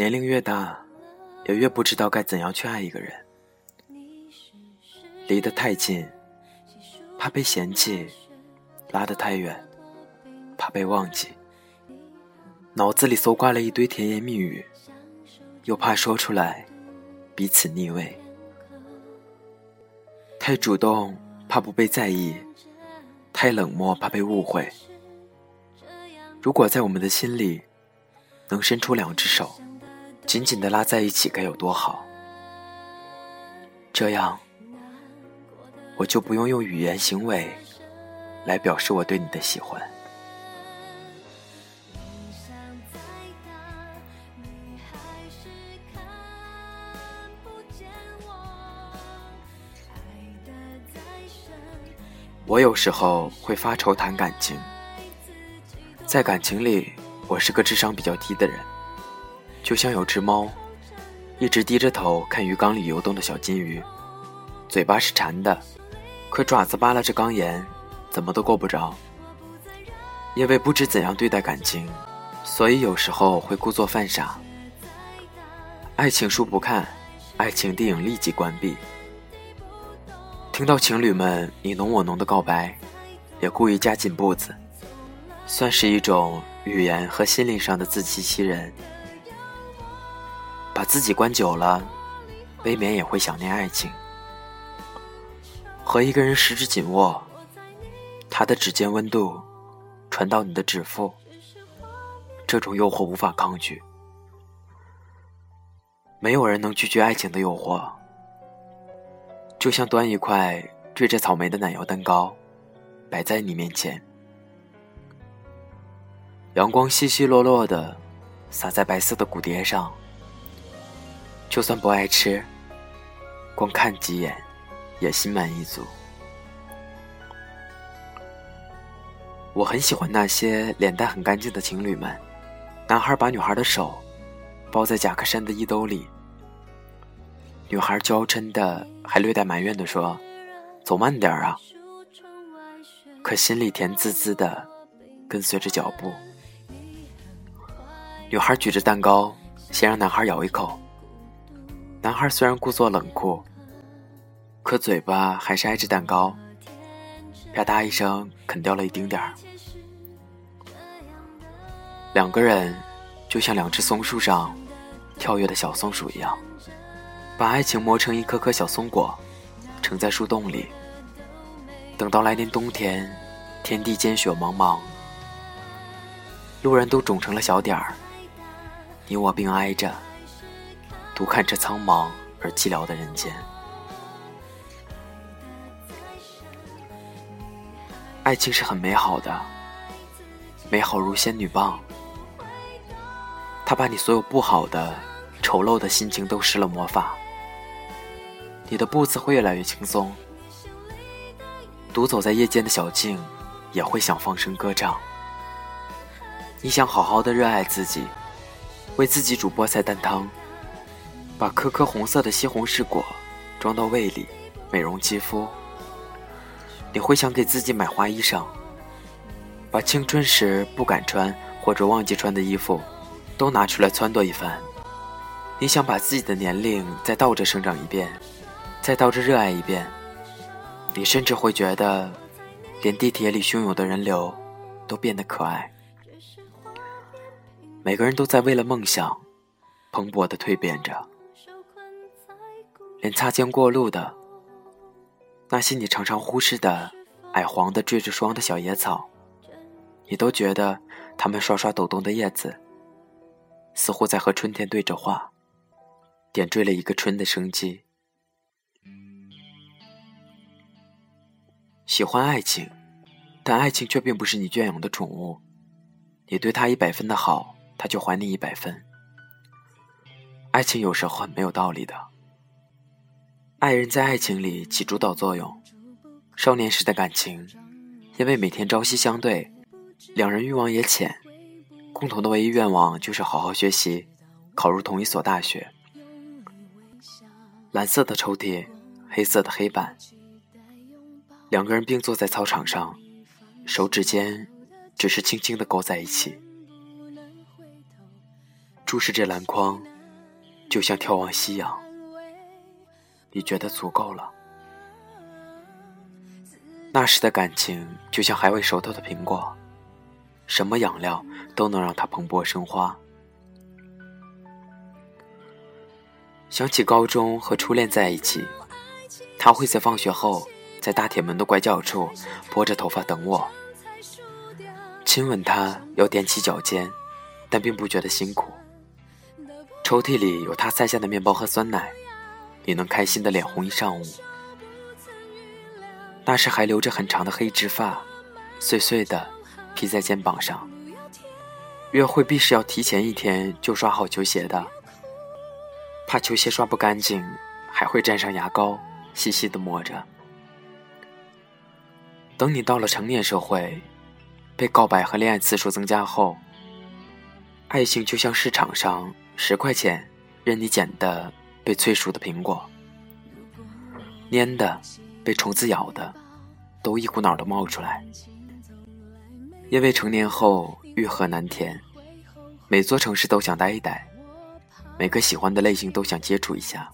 年龄越大，也越不知道该怎样去爱一个人。离得太近，怕被嫌弃；拉得太远，怕被忘记。脑子里搜刮了一堆甜言蜜语，又怕说出来彼此腻味。太主动，怕不被在意；太冷漠，怕被误会。如果在我们的心里，能伸出两只手，紧紧的拉在一起，该有多好！这样，我就不用用语言、行为来表示我对你的喜欢。我有时候会发愁谈感情，在感情里，我是个智商比较低的人，就像有只猫，一直低着头看鱼缸里游动的小金鱼，嘴巴是馋的，可爪子扒拉着缸沿，怎么都够不着。因为不知怎样对待感情，所以有时候会故作犯傻。爱情书不看，爱情电影立即关闭。听到情侣们你侬我侬的告白，也故意加紧步子，算是一种语言和心灵上的自欺欺人。把自己关久了，未免也会想念爱情。和一个人十指紧握，他的指尖温度传到你的指腹，这种诱惑无法抗拒。没有人能拒绝爱情的诱惑。就像端一块缀着草莓的奶油蛋糕，摆在你面前，阳光稀稀落落的洒在白色的骨碟上。就算不爱吃，光看几眼也心满意足。我很喜欢那些脸蛋很干净的情侣们，男孩把女孩的手包在夹克衫的衣兜里。女孩娇嗔的，还略带埋怨的说：“走慢点啊。”可心里甜滋滋的，跟随着脚步。女孩举着蛋糕，先让男孩咬一口。男孩虽然故作冷酷，可嘴巴还是挨着蛋糕，啪嗒一声啃掉了一丁点儿。两个人就像两只松树上跳跃的小松鼠一样。把爱情磨成一颗颗小松果，盛在树洞里。等到来年冬天，天地间雪茫茫，路人都肿成了小点儿，你我并挨着，独看这苍茫而寂寥的人间。爱情是很美好的，美好如仙女棒，它把你所有不好的、丑陋的心情都施了魔法。你的步子会越来越轻松，独走在夜间的小径，也会想放声歌唱。你想好好的热爱自己，为自己煮菠菜蛋汤，把颗颗红色的西红柿果装到胃里，美容肌肤。你会想给自己买花衣裳，把青春时不敢穿或者忘记穿的衣服，都拿出来撺掇一番。你想把自己的年龄再倒着生长一遍。再倒着热爱一遍，你甚至会觉得，连地铁里汹涌的人流都变得可爱。每个人都在为了梦想蓬勃的蜕变着，连擦肩过路的那些你常常忽视的矮黄的缀着霜的小野草，你都觉得它们刷刷抖动的叶子，似乎在和春天对着话，点缀了一个春的生机。喜欢爱情，但爱情却并不是你圈养的宠物。你对他一百分的好，他就还你一百分。爱情有时候很没有道理的。爱人在爱情里起主导作用。少年时的感情，因为每天朝夕相对，两人欲望也浅，共同的唯一愿望就是好好学习，考入同一所大学。蓝色的抽屉，黑色的黑板。两个人并坐在操场上，手指间只是轻轻的勾在一起。注视着篮筐，就像眺望夕阳。你觉得足够了？那时的感情就像还未熟透的苹果，什么养料都能让它蓬勃生花。想起高中和初恋在一起，他会在放学后在大铁门的拐角处拨着头发等我，亲吻他要踮起脚尖，但并不觉得辛苦。抽屉里有他塞下的面包和酸奶，也能开心的脸红一上午。那时还留着很长的黑直发，碎碎的披在肩膀上。约会必是要提前一天就刷好球鞋的。怕球鞋刷不干净，还会沾上牙膏，细细的磨着。等你到了成年社会，被告白和恋爱次数增加后，爱情就像市场上十块钱任你捡的被催熟的苹果，蔫的，被虫子咬的，都一股脑的冒出来。因为成年后欲壑难填，每座城市都想待一待。每个喜欢的类型都想接触一下，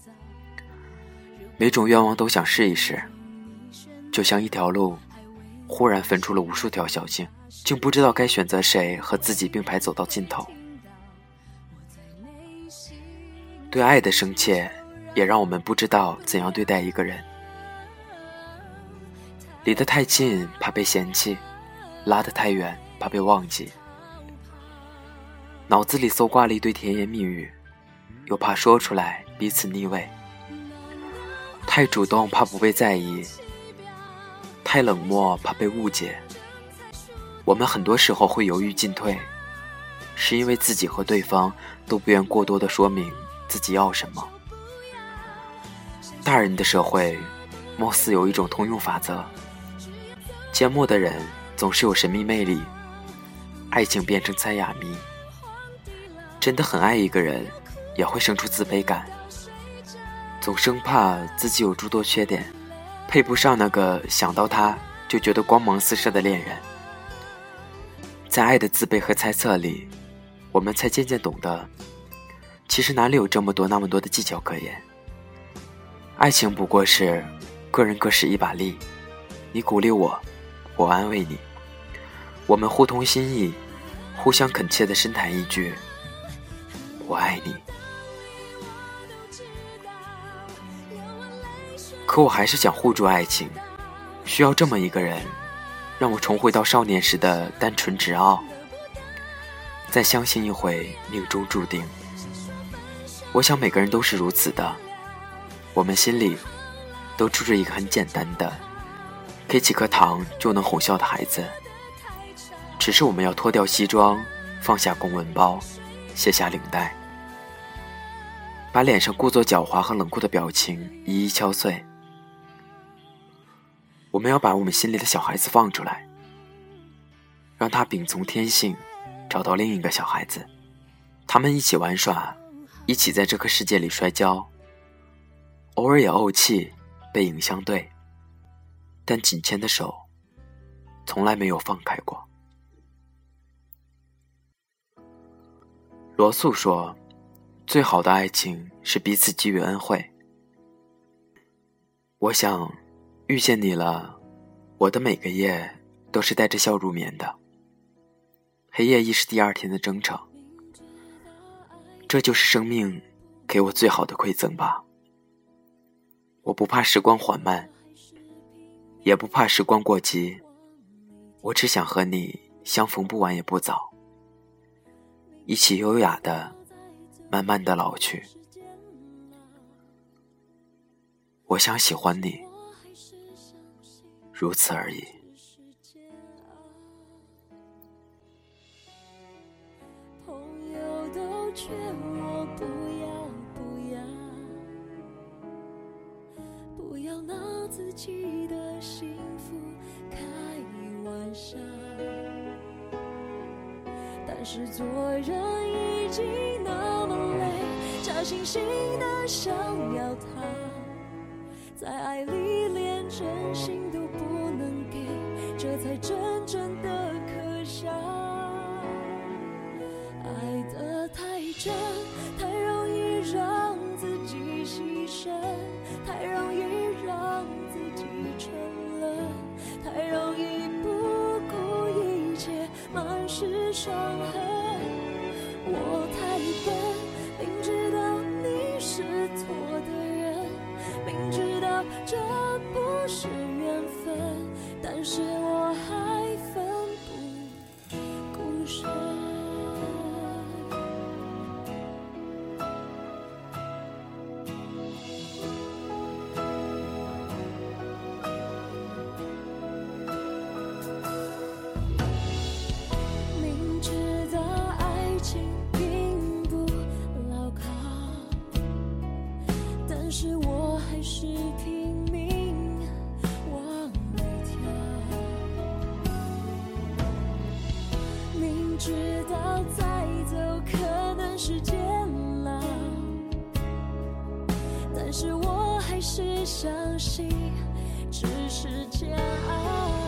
每种愿望都想试一试，就像一条路，忽然分出了无数条小径，竟不知道该选择谁和自己并排走到尽头。对爱的深切，也让我们不知道怎样对待一个人。离得太近怕被嫌弃，拉得太远怕被忘记，脑子里搜刮了一堆甜言蜜语。又怕说出来彼此腻味，太主动怕不被在意，太冷漠怕被误解。我们很多时候会犹豫进退，是因为自己和对方都不愿过多的说明自己要什么。大人的社会，貌似有一种通用法则：缄默的人总是有神秘魅力，爱情变成猜哑谜。真的很爱一个人。也会生出自卑感，总生怕自己有诸多缺点，配不上那个想到他就觉得光芒四射的恋人。在爱的自卑和猜测里，我们才渐渐懂得，其实哪里有这么多那么多的技巧可言。爱情不过是个人各使一把力，你鼓励我，我安慰你，我们互通心意，互相恳切的深谈一句：“我爱你。”可我还是想护住爱情，需要这么一个人，让我重回到少年时的单纯执傲，再相信一回命中注定。我想每个人都是如此的，我们心里都住着一个很简单的，给几颗糖就能哄笑的孩子。只是我们要脱掉西装，放下公文包，卸下领带，把脸上故作狡猾和冷酷的表情一一敲碎。我们要把我们心里的小孩子放出来，让他秉从天性，找到另一个小孩子，他们一起玩耍，一起在这个世界里摔跤，偶尔也怄气，背影相对，但紧牵的手，从来没有放开过。罗素说：“最好的爱情是彼此给予恩惠。”我想。遇见你了，我的每个夜都是带着笑入眠的。黑夜亦是第二天的征程。这就是生命给我最好的馈赠吧。我不怕时光缓慢，也不怕时光过急，我只想和你相逢不晚也不早，一起优雅的、慢慢的老去。我想喜欢你。如此而已。记得幸福开玩笑但是做人已经那么累假惺惺的想要逃在爱里连真心都不能给这才真正的可笑。爱得太真。伤痕我太相信只是煎熬。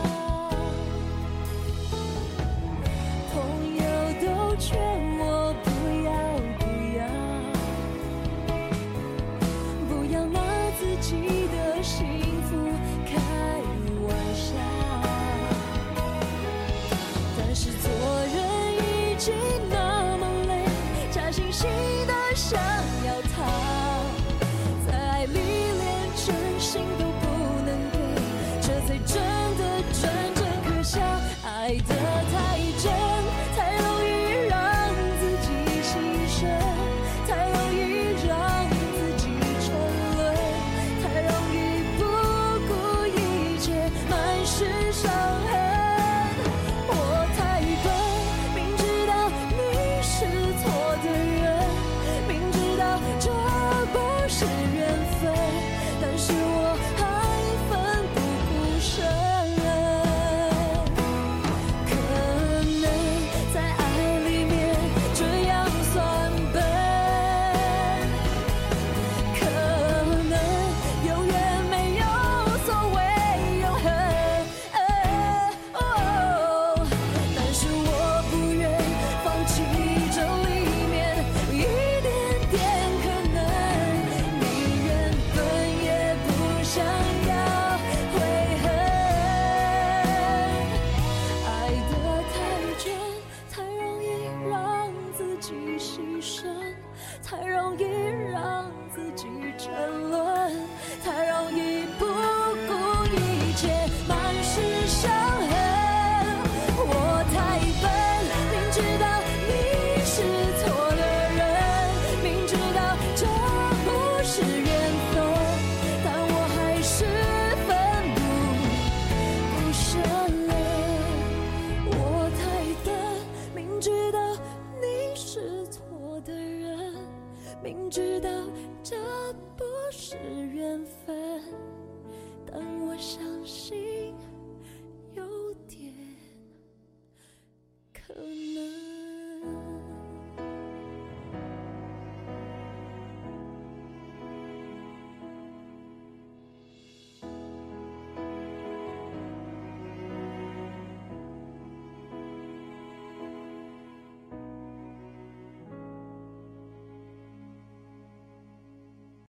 she